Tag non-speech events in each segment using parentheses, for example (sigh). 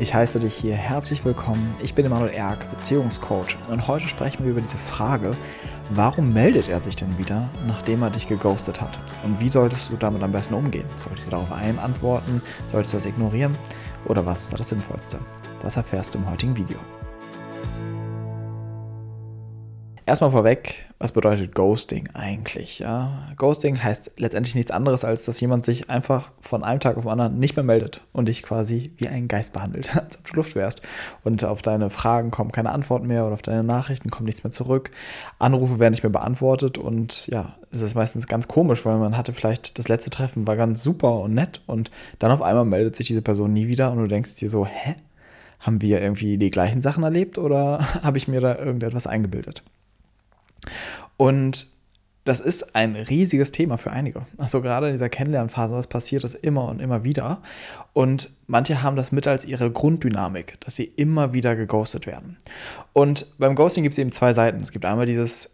Ich heiße dich hier herzlich willkommen. Ich bin Emanuel Erk, Beziehungscoach und heute sprechen wir über diese Frage, warum meldet er sich denn wieder, nachdem er dich geghostet hat? Und wie solltest du damit am besten umgehen? Solltest du darauf antworten? Solltest du das ignorieren? Oder was ist da das Sinnvollste? Das erfährst du im heutigen Video. Erstmal vorweg, was bedeutet Ghosting eigentlich? Ja, Ghosting heißt letztendlich nichts anderes, als dass jemand sich einfach von einem Tag auf den anderen nicht mehr meldet und dich quasi wie ein Geist behandelt, (laughs) als ob du Luft wärst. Und auf deine Fragen kommen keine Antworten mehr oder auf deine Nachrichten kommt nichts mehr zurück. Anrufe werden nicht mehr beantwortet und ja, es ist meistens ganz komisch, weil man hatte vielleicht das letzte Treffen war ganz super und nett und dann auf einmal meldet sich diese Person nie wieder und du denkst dir so, hä? Haben wir irgendwie die gleichen Sachen erlebt oder (laughs) habe ich mir da irgendetwas eingebildet? Und das ist ein riesiges Thema für einige. Also gerade in dieser Kennenlernphase, was passiert das immer und immer wieder. Und manche haben das mit als ihre Grunddynamik, dass sie immer wieder geghostet werden. Und beim Ghosting gibt es eben zwei Seiten. Es gibt einmal dieses,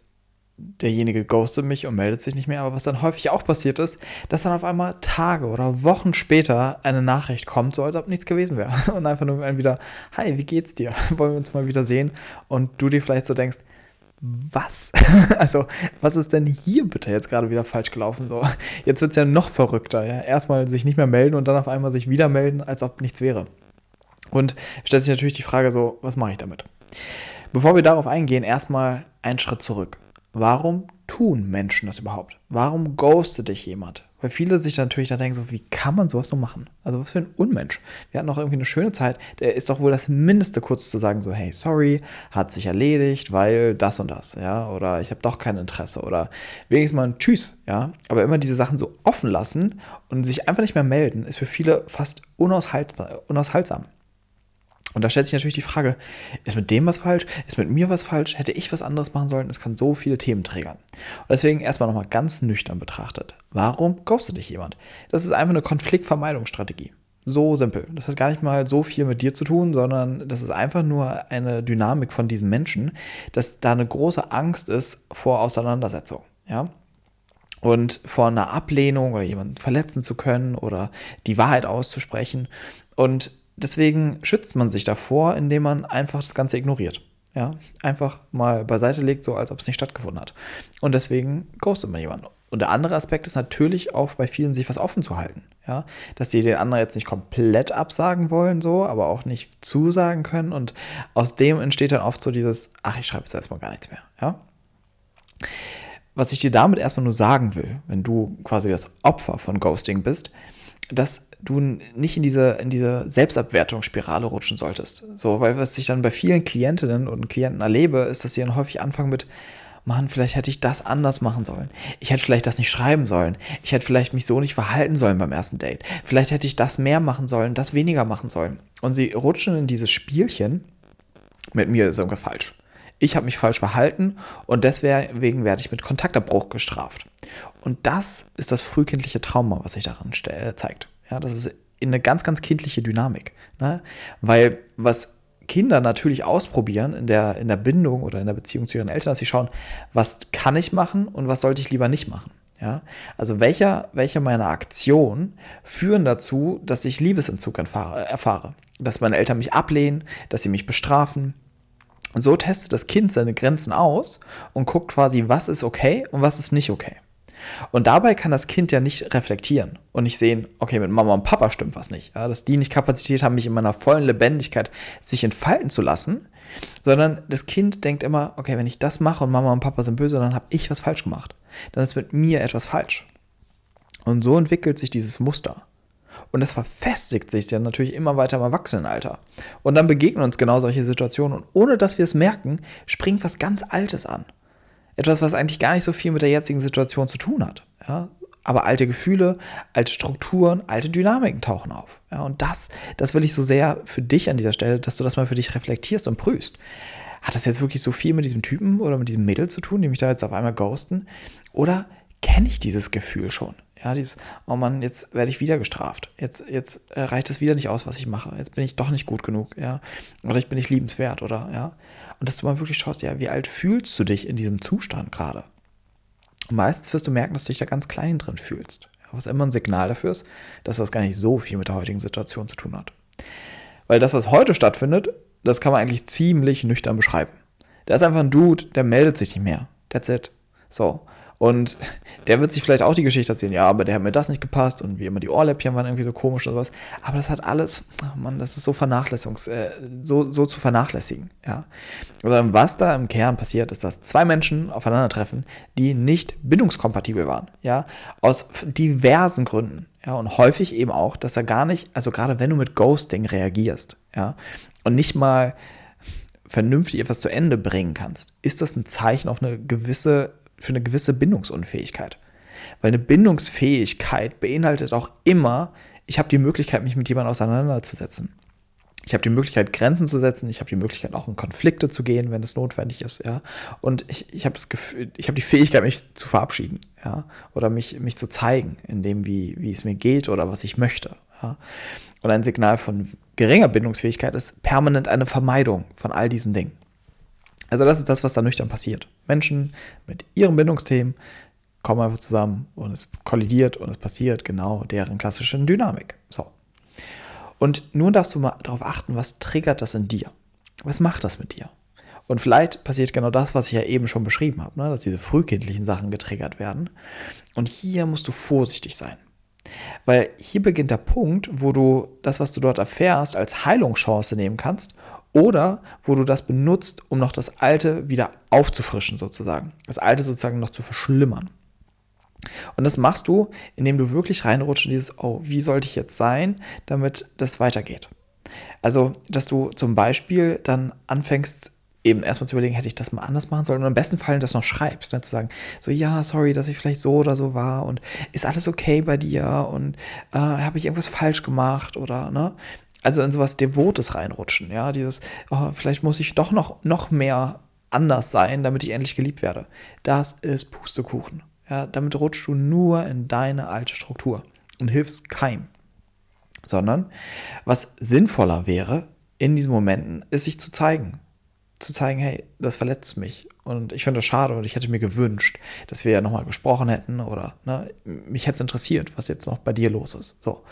derjenige ghostet mich und meldet sich nicht mehr. Aber was dann häufig auch passiert ist, dass dann auf einmal Tage oder Wochen später eine Nachricht kommt, so als ob nichts gewesen wäre. (laughs) Und einfach nur wieder, hi, wie geht's dir? (laughs) Wollen wir uns mal wieder sehen? Und du dir vielleicht so denkst, was? (laughs) also, was ist denn hier bitte jetzt gerade wieder falsch gelaufen? So, jetzt wird es ja noch verrückter. Ja? Erstmal sich nicht mehr melden und dann auf einmal sich wieder melden, als ob nichts wäre. Und stellt sich natürlich die Frage so, was mache ich damit? Bevor wir darauf eingehen, erstmal einen Schritt zurück. Warum tun Menschen das überhaupt? Warum ghostet dich jemand? Weil viele sich natürlich dann denken, so, wie kann man sowas nur machen? Also was für ein Unmensch. Wir hatten noch irgendwie eine schöne Zeit. Der ist doch wohl das Mindeste, kurz zu sagen, so, hey, sorry, hat sich erledigt, weil das und das, ja, oder ich habe doch kein Interesse oder wenigstens mal ein Tschüss, ja. Aber immer diese Sachen so offen lassen und sich einfach nicht mehr melden, ist für viele fast unaushaltsam. Und da stellt sich natürlich die Frage, ist mit dem was falsch? Ist mit mir was falsch? Hätte ich was anderes machen sollen? Es kann so viele Themen triggern. Und deswegen erstmal nochmal ganz nüchtern betrachtet. Warum ghostet dich jemand? Das ist einfach eine Konfliktvermeidungsstrategie. So simpel. Das hat gar nicht mal so viel mit dir zu tun, sondern das ist einfach nur eine Dynamik von diesem Menschen, dass da eine große Angst ist vor Auseinandersetzung. Ja? Und vor einer Ablehnung oder jemanden verletzen zu können oder die Wahrheit auszusprechen. Und deswegen schützt man sich davor, indem man einfach das Ganze ignoriert. Ja, einfach mal beiseite legt, so als ob es nicht stattgefunden hat. Und deswegen ghostet man jemanden. Und der andere Aspekt ist natürlich auch bei vielen, sich was offen zu halten. Ja, dass sie den anderen jetzt nicht komplett absagen wollen, so, aber auch nicht zusagen können. Und aus dem entsteht dann oft so dieses, ach, ich schreibe jetzt erstmal gar nichts mehr. Ja. Was ich dir damit erstmal nur sagen will, wenn du quasi das Opfer von Ghosting bist, dass du nicht in diese, in diese Selbstabwertungsspirale rutschen solltest. So, weil was ich dann bei vielen Klientinnen und Klienten erlebe, ist, dass sie dann häufig anfangen mit, Mann, vielleicht hätte ich das anders machen sollen. Ich hätte vielleicht das nicht schreiben sollen. Ich hätte vielleicht mich so nicht verhalten sollen beim ersten Date. Vielleicht hätte ich das mehr machen sollen, das weniger machen sollen. Und sie rutschen in dieses Spielchen, mit mir ist irgendwas falsch. Ich habe mich falsch verhalten und deswegen werde ich mit Kontaktabbruch gestraft. Und das ist das frühkindliche Trauma, was sich daran zeigt. Ja, das ist eine ganz, ganz kindliche Dynamik. Ne? Weil was Kinder natürlich ausprobieren in der, in der Bindung oder in der Beziehung zu ihren Eltern, dass sie schauen, was kann ich machen und was sollte ich lieber nicht machen. Ja? Also welcher, welche meiner Aktionen führen dazu, dass ich Liebesentzug erfahre, dass meine Eltern mich ablehnen, dass sie mich bestrafen. Und so testet das Kind seine Grenzen aus und guckt quasi, was ist okay und was ist nicht okay. Und dabei kann das Kind ja nicht reflektieren und nicht sehen, okay, mit Mama und Papa stimmt was nicht. Ja, dass die nicht Kapazität haben, mich in meiner vollen Lebendigkeit sich entfalten zu lassen, sondern das Kind denkt immer, okay, wenn ich das mache und Mama und Papa sind böse, dann habe ich was falsch gemacht. Dann ist mit mir etwas falsch. Und so entwickelt sich dieses Muster. Und es verfestigt sich dann natürlich immer weiter im Erwachsenenalter. Und dann begegnen uns genau solche Situationen. Und ohne dass wir es merken, springt was ganz Altes an. Etwas, was eigentlich gar nicht so viel mit der jetzigen Situation zu tun hat. Ja? Aber alte Gefühle, alte Strukturen, alte Dynamiken tauchen auf. Ja? Und das, das will ich so sehr für dich an dieser Stelle, dass du das mal für dich reflektierst und prüfst. Hat das jetzt wirklich so viel mit diesem Typen oder mit diesem Mädel zu tun, die mich da jetzt auf einmal ghosten? Oder kenne ich dieses Gefühl schon? Ja, dieses, oh Mann, jetzt werde ich wieder gestraft. Jetzt, jetzt äh, reicht es wieder nicht aus, was ich mache. Jetzt bin ich doch nicht gut genug, ja. Oder ich bin nicht liebenswert, oder, ja. Und dass du mal wirklich schaust, ja, wie alt fühlst du dich in diesem Zustand gerade? meistens wirst du merken, dass du dich da ganz klein drin fühlst. Was immer ein Signal dafür ist, dass das gar nicht so viel mit der heutigen Situation zu tun hat. Weil das, was heute stattfindet, das kann man eigentlich ziemlich nüchtern beschreiben. Da ist einfach ein Dude, der meldet sich nicht mehr. That's it. So. Und der wird sich vielleicht auch die Geschichte erzählen, ja, aber der hat mir das nicht gepasst und wie immer die Ohrläppchen waren irgendwie so komisch oder sowas. Aber das hat alles, oh Mann, das ist so vernachlässigungs, äh, so, so zu vernachlässigen, ja. Sondern was da im Kern passiert, ist, dass zwei Menschen aufeinandertreffen, die nicht bindungskompatibel waren, ja, aus diversen Gründen, ja, und häufig eben auch, dass er gar nicht, also gerade wenn du mit Ghosting reagierst, ja, und nicht mal vernünftig etwas zu Ende bringen kannst, ist das ein Zeichen auf eine gewisse für eine gewisse Bindungsunfähigkeit. Weil eine Bindungsfähigkeit beinhaltet auch immer, ich habe die Möglichkeit, mich mit jemandem auseinanderzusetzen. Ich habe die Möglichkeit, Grenzen zu setzen. Ich habe die Möglichkeit, auch in Konflikte zu gehen, wenn es notwendig ist, ja. Und ich, ich habe das Gefühl, ich habe die Fähigkeit, mich zu verabschieden, ja. Oder mich, mich zu zeigen, in dem, wie, wie es mir geht oder was ich möchte, ja. Und ein Signal von geringer Bindungsfähigkeit ist permanent eine Vermeidung von all diesen Dingen. Also das ist das, was da nüchtern passiert. Menschen mit ihren Bindungsthemen kommen einfach zusammen und es kollidiert und es passiert genau deren klassischen Dynamik. So. Und nun darfst du mal darauf achten, was triggert das in dir? Was macht das mit dir? Und vielleicht passiert genau das, was ich ja eben schon beschrieben habe, ne? dass diese frühkindlichen Sachen getriggert werden. Und hier musst du vorsichtig sein. Weil hier beginnt der Punkt, wo du das, was du dort erfährst, als Heilungschance nehmen kannst oder wo du das benutzt, um noch das Alte wieder aufzufrischen sozusagen. Das Alte sozusagen noch zu verschlimmern. Und das machst du, indem du wirklich reinrutscht in dieses, oh, wie sollte ich jetzt sein, damit das weitergeht. Also, dass du zum Beispiel dann anfängst, eben erstmal zu überlegen, hätte ich das mal anders machen sollen und im besten Fall das noch schreibst, ne, zu sagen, so ja, sorry, dass ich vielleicht so oder so war und ist alles okay bei dir und äh, habe ich irgendwas falsch gemacht oder ne, also in sowas Devotes reinrutschen, ja, dieses, oh, vielleicht muss ich doch noch, noch mehr anders sein, damit ich endlich geliebt werde. Das ist Pustekuchen. Ja, damit rutschst du nur in deine alte Struktur und hilfst keinem. Sondern was sinnvoller wäre in diesen Momenten, ist sich zu zeigen zu zeigen, hey, das verletzt mich und ich finde das schade und ich hätte mir gewünscht, dass wir ja nochmal gesprochen hätten oder ne, mich hätte es interessiert, was jetzt noch bei dir los ist. So.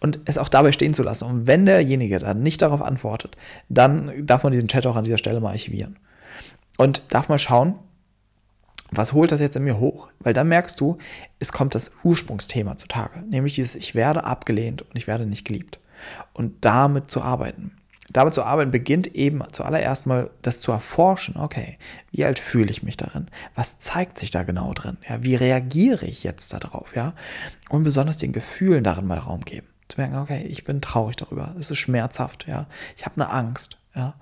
Und es auch dabei stehen zu lassen. Und wenn derjenige dann nicht darauf antwortet, dann darf man diesen Chat auch an dieser Stelle mal archivieren. Und darf mal schauen, was holt das jetzt in mir hoch? Weil dann merkst du, es kommt das Ursprungsthema zutage, nämlich dieses Ich werde abgelehnt und ich werde nicht geliebt. Und damit zu arbeiten damit zu arbeiten beginnt eben zuallererst mal das zu erforschen. Okay, wie alt fühle ich mich darin? Was zeigt sich da genau drin? Ja, wie reagiere ich jetzt darauf? Ja, und besonders den Gefühlen darin mal Raum geben. Zu merken, okay, ich bin traurig darüber. Es ist schmerzhaft. Ja, ich habe eine Angst. Ja,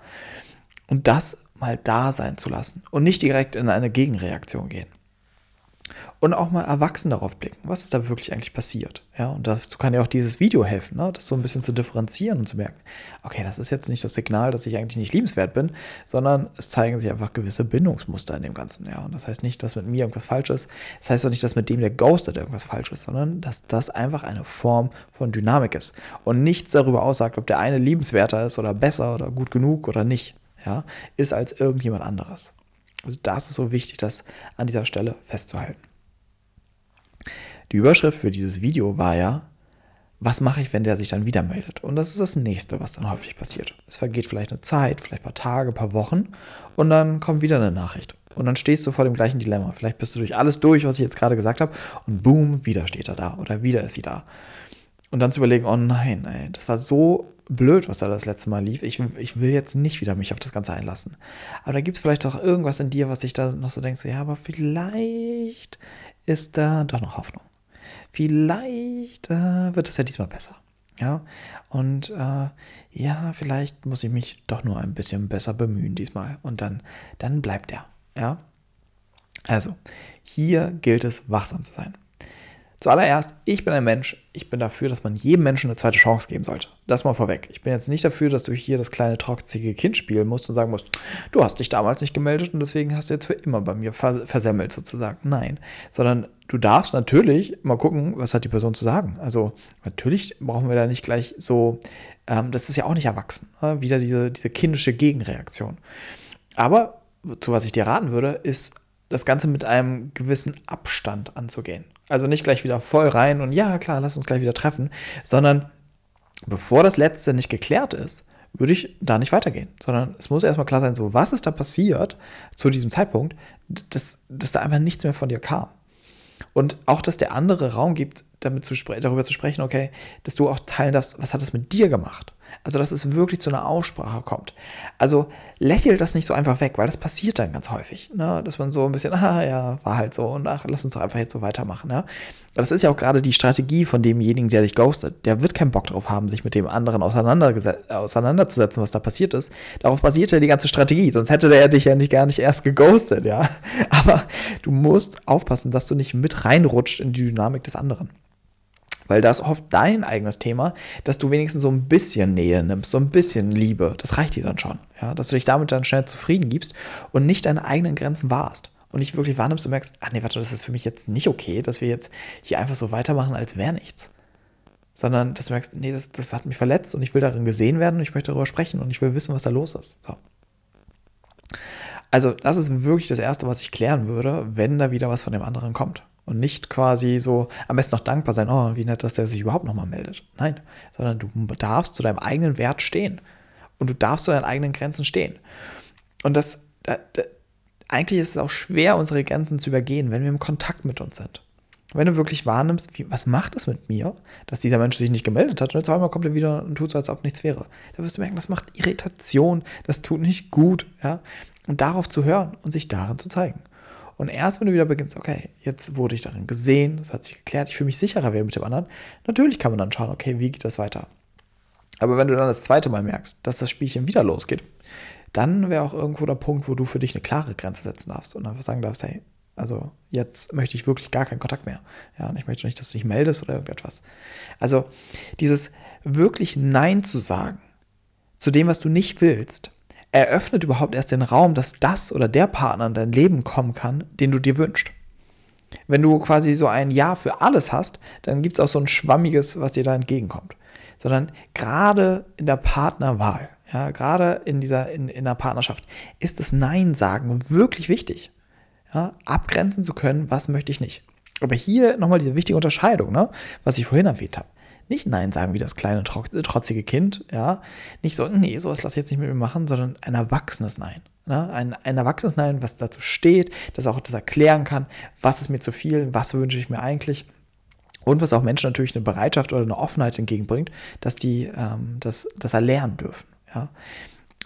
und das mal da sein zu lassen und nicht direkt in eine Gegenreaktion gehen und auch mal erwachsen darauf blicken, was ist da wirklich eigentlich passiert. Ja, und dazu kann ja auch dieses Video helfen, ne? das so ein bisschen zu differenzieren und zu merken, okay, das ist jetzt nicht das Signal, dass ich eigentlich nicht liebenswert bin, sondern es zeigen sich einfach gewisse Bindungsmuster in dem Ganzen. Ja, und das heißt nicht, dass mit mir irgendwas falsch ist. Das heißt auch nicht, dass mit dem, der ghostet, irgendwas falsch ist, sondern dass das einfach eine Form von Dynamik ist und nichts darüber aussagt, ob der eine liebenswerter ist oder besser oder gut genug oder nicht. Ja, ist als irgendjemand anderes. Also das ist so wichtig, das an dieser Stelle festzuhalten. Die Überschrift für dieses Video war ja, was mache ich, wenn der sich dann wieder meldet? Und das ist das nächste, was dann häufig passiert. Es vergeht vielleicht eine Zeit, vielleicht ein paar Tage, ein paar Wochen und dann kommt wieder eine Nachricht. Und dann stehst du vor dem gleichen Dilemma. Vielleicht bist du durch alles durch, was ich jetzt gerade gesagt habe und boom, wieder steht er da oder wieder ist sie da. Und dann zu überlegen, oh nein, ey, das war so blöd, was da das letzte Mal lief. Ich, ich will jetzt nicht wieder mich auf das Ganze einlassen. Aber da gibt es vielleicht auch irgendwas in dir, was sich da noch so denkst, ja, aber vielleicht ist da doch noch Hoffnung. Vielleicht äh, wird es ja diesmal besser. Ja, und äh, ja, vielleicht muss ich mich doch nur ein bisschen besser bemühen diesmal. Und dann, dann bleibt er. Ja, also hier gilt es, wachsam zu sein. Zuallererst, ich bin ein Mensch, ich bin dafür, dass man jedem Menschen eine zweite Chance geben sollte. Das mal vorweg. Ich bin jetzt nicht dafür, dass du hier das kleine trotzige Kind spielen musst und sagen musst, du hast dich damals nicht gemeldet und deswegen hast du jetzt für immer bei mir versemmelt sozusagen. Nein, sondern du darfst natürlich mal gucken, was hat die Person zu sagen. Also natürlich brauchen wir da nicht gleich so, ähm, das ist ja auch nicht erwachsen, ne? wieder diese, diese kindische Gegenreaktion. Aber zu was ich dir raten würde, ist das Ganze mit einem gewissen Abstand anzugehen. Also nicht gleich wieder voll rein und ja, klar, lass uns gleich wieder treffen, sondern bevor das Letzte nicht geklärt ist, würde ich da nicht weitergehen, sondern es muss erstmal klar sein, so was ist da passiert zu diesem Zeitpunkt, dass, dass da einfach nichts mehr von dir kam. Und auch, dass der andere Raum gibt, damit zu darüber zu sprechen, okay, dass du auch teilen darfst, was hat das mit dir gemacht? Also, dass es wirklich zu einer Aussprache kommt. Also, lächelt das nicht so einfach weg, weil das passiert dann ganz häufig. Ne? Dass man so ein bisschen, (laughs) ah ja, war halt so und ach, lass uns doch einfach jetzt so weitermachen. Ne? Das ist ja auch gerade die Strategie von demjenigen, der dich ghostet. Der wird keinen Bock drauf haben, sich mit dem anderen auseinanderzusetzen, was da passiert ist. Darauf basiert ja die ganze Strategie, sonst hätte der dich ja nicht gar nicht erst geghostet, ja. (laughs) Aber du musst aufpassen, dass du nicht mit reinrutscht in die Dynamik des anderen. Weil das oft dein eigenes Thema, dass du wenigstens so ein bisschen Nähe nimmst, so ein bisschen Liebe. Das reicht dir dann schon. Ja? Dass du dich damit dann schnell zufrieden gibst und nicht deine eigenen Grenzen wahrst. Und nicht wirklich wahrnimmst und merkst, ach nee, warte, das ist für mich jetzt nicht okay, dass wir jetzt hier einfach so weitermachen, als wäre nichts. Sondern dass du merkst, nee, das, das hat mich verletzt und ich will darin gesehen werden und ich möchte darüber sprechen und ich will wissen, was da los ist. So. Also, das ist wirklich das Erste, was ich klären würde, wenn da wieder was von dem anderen kommt. Und nicht quasi so am besten noch dankbar sein, oh, wie nett, dass der sich überhaupt nochmal meldet. Nein, sondern du darfst zu deinem eigenen Wert stehen. Und du darfst zu deinen eigenen Grenzen stehen. Und das, da, da, eigentlich ist es auch schwer, unsere Grenzen zu übergehen, wenn wir im Kontakt mit uns sind. Wenn du wirklich wahrnimmst, wie, was macht es mit mir, dass dieser Mensch sich nicht gemeldet hat und jetzt einmal kommt er wieder und tut so, als ob nichts wäre. Da wirst du merken, das macht Irritation, das tut nicht gut, ja. Und darauf zu hören und sich darin zu zeigen. Und erst wenn du wieder beginnst, okay, jetzt wurde ich darin gesehen, das hat sich geklärt, ich fühle mich sicherer wieder mit dem anderen, natürlich kann man dann schauen, okay, wie geht das weiter? Aber wenn du dann das zweite Mal merkst, dass das Spielchen wieder losgeht, dann wäre auch irgendwo der Punkt, wo du für dich eine klare Grenze setzen darfst und einfach sagen darfst, hey, also jetzt möchte ich wirklich gar keinen Kontakt mehr. Ja, und ich möchte nicht, dass du dich meldest oder irgendetwas. Also dieses wirklich Nein zu sagen zu dem, was du nicht willst, eröffnet überhaupt erst den Raum, dass das oder der Partner in dein Leben kommen kann, den du dir wünschst. Wenn du quasi so ein Ja für alles hast, dann gibt es auch so ein schwammiges, was dir da entgegenkommt. Sondern gerade in der Partnerwahl, ja, gerade in dieser, in, in der Partnerschaft, ist das Nein sagen wirklich wichtig. Ja, abgrenzen zu können, was möchte ich nicht. Aber hier nochmal diese wichtige Unterscheidung, ne, was ich vorhin erwähnt habe nicht Nein sagen wie das kleine, trotzige Kind, ja. Nicht so, nee, sowas lass ich jetzt nicht mit mir machen, sondern ein erwachsenes Nein. Ne? Ein, ein erwachsenes Nein, was dazu steht, das auch das erklären kann, was ist mir zu viel, was wünsche ich mir eigentlich. Und was auch Menschen natürlich eine Bereitschaft oder eine Offenheit entgegenbringt, dass die ähm, das, das erlernen dürfen. Ja?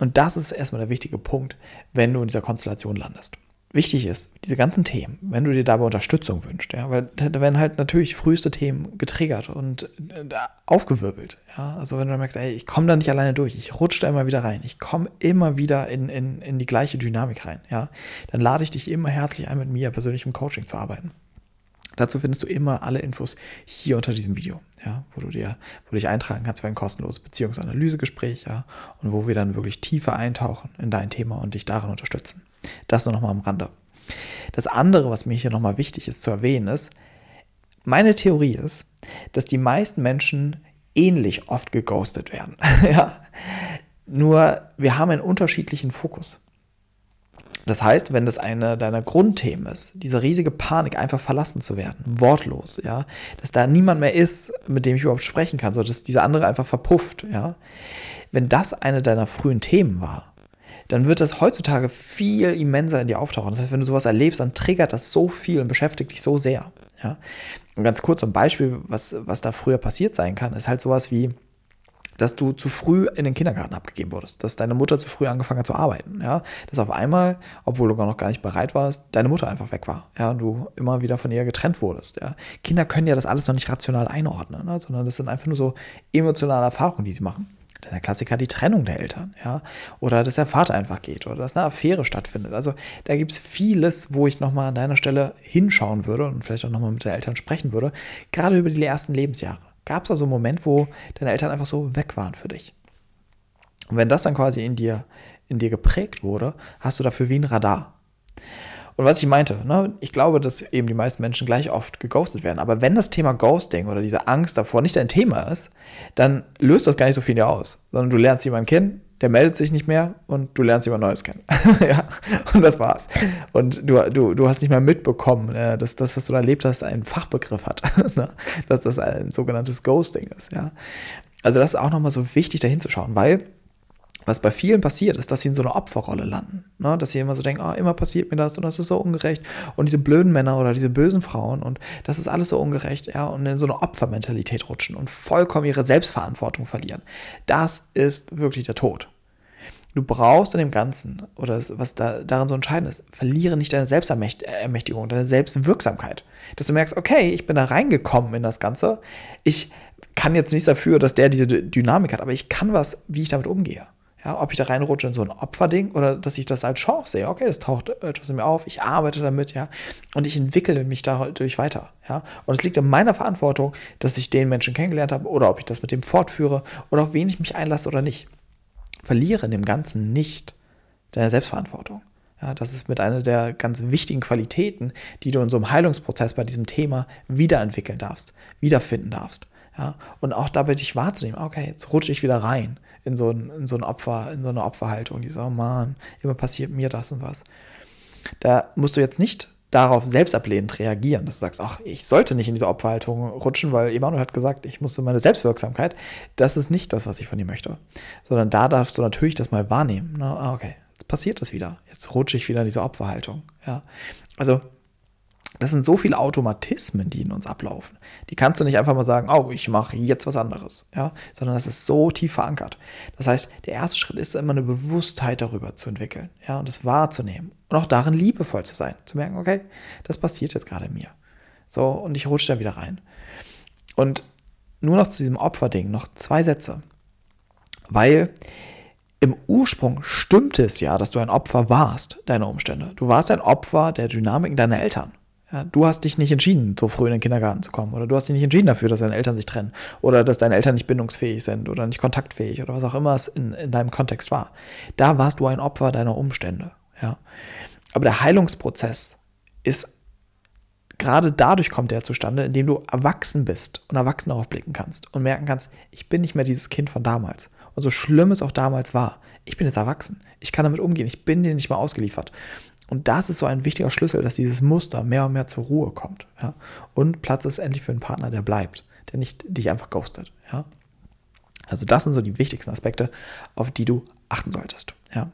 Und das ist erstmal der wichtige Punkt, wenn du in dieser Konstellation landest wichtig ist, diese ganzen Themen, wenn du dir dabei Unterstützung wünschst, ja, weil da werden halt natürlich früheste Themen getriggert und äh, aufgewirbelt, ja, also wenn du merkst, ey, ich komme da nicht alleine durch, ich rutsche da immer wieder rein, ich komme immer wieder in, in, in die gleiche Dynamik rein, ja, dann lade ich dich immer herzlich ein, mit mir persönlich im Coaching zu arbeiten. Dazu findest du immer alle Infos hier unter diesem Video, ja, wo du dir, wo du dich eintragen kannst für ein kostenloses Beziehungsanalysegespräch, ja, und wo wir dann wirklich tiefer eintauchen in dein Thema und dich darin unterstützen. Das nur nochmal am Rande. Das andere, was mir hier nochmal wichtig ist zu erwähnen, ist, meine Theorie ist, dass die meisten Menschen ähnlich oft geghostet werden. (laughs) ja. Nur wir haben einen unterschiedlichen Fokus. Das heißt, wenn das eine deiner Grundthemen ist, diese riesige Panik, einfach verlassen zu werden, wortlos, ja, dass da niemand mehr ist, mit dem ich überhaupt sprechen kann, so dass dieser andere einfach verpufft, ja. Wenn das eine deiner frühen Themen war, dann wird das heutzutage viel immenser in dir auftauchen. Das heißt, wenn du sowas erlebst, dann triggert das so viel und beschäftigt dich so sehr. Ja? Und ganz kurz ein Beispiel, was, was da früher passiert sein kann, ist halt sowas wie, dass du zu früh in den Kindergarten abgegeben wurdest, dass deine Mutter zu früh angefangen hat zu arbeiten, ja, dass auf einmal, obwohl du gar noch gar nicht bereit warst, deine Mutter einfach weg war, ja, und du immer wieder von ihr getrennt wurdest, ja. Kinder können ja das alles noch nicht rational einordnen, ne? sondern das sind einfach nur so emotionale Erfahrungen, die sie machen der Klassiker die Trennung der Eltern, ja. Oder dass der Vater einfach geht oder dass eine Affäre stattfindet. Also da gibt es vieles, wo ich nochmal an deiner Stelle hinschauen würde und vielleicht auch nochmal mit den Eltern sprechen würde, gerade über die ersten Lebensjahre. Gab es also einen Moment, wo deine Eltern einfach so weg waren für dich? Und wenn das dann quasi in dir, in dir geprägt wurde, hast du dafür wie ein Radar. Und was ich meinte, ne, ich glaube, dass eben die meisten Menschen gleich oft geghostet werden. Aber wenn das Thema Ghosting oder diese Angst davor nicht dein Thema ist, dann löst das gar nicht so viel dir aus. Sondern du lernst jemanden kennen, der meldet sich nicht mehr und du lernst jemand Neues kennen. (laughs) ja, und das war's. Und du, du, du hast nicht mal mitbekommen, äh, dass das, was du da erlebt hast, einen Fachbegriff hat. (laughs) Ne, dass das ein sogenanntes Ghosting ist. Ja. Also das ist auch nochmal so wichtig, da hinzuschauen, weil was bei vielen passiert, ist, dass sie in so einer Opferrolle landen. Ne? Dass sie immer so denken, oh, immer passiert mir das und das ist so ungerecht. Und diese blöden Männer oder diese bösen Frauen und das ist alles so ungerecht, ja, und in so eine Opfermentalität rutschen und vollkommen ihre Selbstverantwortung verlieren. Das ist wirklich der Tod. Du brauchst in dem Ganzen, oder das, was da, daran so entscheidend ist, verliere nicht deine Selbstermächtigung, deine Selbstwirksamkeit. Dass du merkst, okay, ich bin da reingekommen in das Ganze. Ich kann jetzt nichts dafür, dass der diese Dynamik hat, aber ich kann was, wie ich damit umgehe. Ja, ob ich da reinrutsche in so ein Opferding oder dass ich das als Chance sehe. Okay, das taucht etwas in mir auf, ich arbeite damit, ja, und ich entwickle mich dadurch weiter, ja. Und es liegt in meiner Verantwortung, dass ich den Menschen kennengelernt habe oder ob ich das mit dem fortführe oder auf wen ich mich einlasse oder nicht. Verliere in dem Ganzen nicht deine Selbstverantwortung. Ja, das ist mit einer der ganz wichtigen Qualitäten, die du in so einem Heilungsprozess bei diesem Thema wiederentwickeln darfst, wiederfinden darfst. Ja, und auch dabei dich wahrzunehmen, okay, jetzt rutsche ich wieder rein in so ein, in so ein Opfer, in so eine Opferhaltung, die so, oh Mann, immer passiert mir das und was. Da musst du jetzt nicht darauf selbstablehnend reagieren, dass du sagst, ach, ich sollte nicht in diese Opferhaltung rutschen, weil Emanuel hat gesagt, ich musste meine Selbstwirksamkeit. Das ist nicht das, was ich von dir möchte. Sondern da darfst du natürlich das mal wahrnehmen. Na, ah, okay, jetzt passiert das wieder. Jetzt rutsche ich wieder in diese Opferhaltung. Ja. Also das sind so viele Automatismen, die in uns ablaufen. Die kannst du nicht einfach mal sagen, oh, ich mache jetzt was anderes, ja, sondern das ist so tief verankert. Das heißt, der erste Schritt ist immer eine Bewusstheit darüber zu entwickeln, ja, und es wahrzunehmen und auch darin liebevoll zu sein, zu merken, okay, das passiert jetzt gerade mir. So, und ich rutsche da wieder rein. Und nur noch zu diesem Opferding noch zwei Sätze. Weil im Ursprung stimmte es ja, dass du ein Opfer warst, deine Umstände. Du warst ein Opfer der Dynamiken deiner Eltern. Ja, du hast dich nicht entschieden, so früh in den Kindergarten zu kommen. Oder du hast dich nicht entschieden dafür, dass deine Eltern sich trennen. Oder dass deine Eltern nicht bindungsfähig sind oder nicht kontaktfähig oder was auch immer es in, in deinem Kontext war. Da warst du ein Opfer deiner Umstände. Ja. Aber der Heilungsprozess ist gerade dadurch kommt er zustande, indem du erwachsen bist und erwachsen darauf blicken kannst und merken kannst, ich bin nicht mehr dieses Kind von damals. Und so schlimm es auch damals war, ich bin jetzt erwachsen. Ich kann damit umgehen. Ich bin dir nicht mehr ausgeliefert. Und das ist so ein wichtiger Schlüssel, dass dieses Muster mehr und mehr zur Ruhe kommt. Ja? Und Platz ist endlich für einen Partner, der bleibt, der nicht dich einfach ghostet. Ja? Also das sind so die wichtigsten Aspekte, auf die du achten solltest. Ja?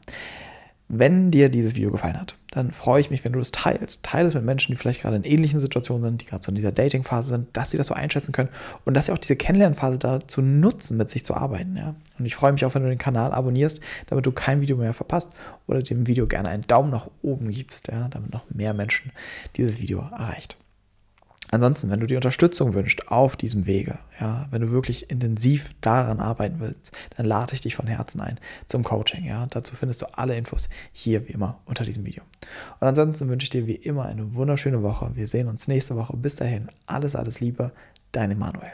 Wenn dir dieses Video gefallen hat, dann freue ich mich, wenn du es teilst. Teile es mit Menschen, die vielleicht gerade in ähnlichen Situationen sind, die gerade so in dieser Dating-Phase sind, dass sie das so einschätzen können und dass sie auch diese Kennenlernphase dazu nutzen, mit sich zu arbeiten. Ja? Und ich freue mich auch, wenn du den Kanal abonnierst, damit du kein Video mehr verpasst oder dem Video gerne einen Daumen nach oben gibst, ja? damit noch mehr Menschen dieses Video erreicht. Ansonsten, wenn du die Unterstützung wünschst auf diesem Wege, ja, wenn du wirklich intensiv daran arbeiten willst, dann lade ich dich von Herzen ein zum Coaching. Ja. Dazu findest du alle Infos hier wie immer unter diesem Video. Und ansonsten wünsche ich dir wie immer eine wunderschöne Woche. Wir sehen uns nächste Woche. Bis dahin, alles, alles Liebe, dein Emanuel.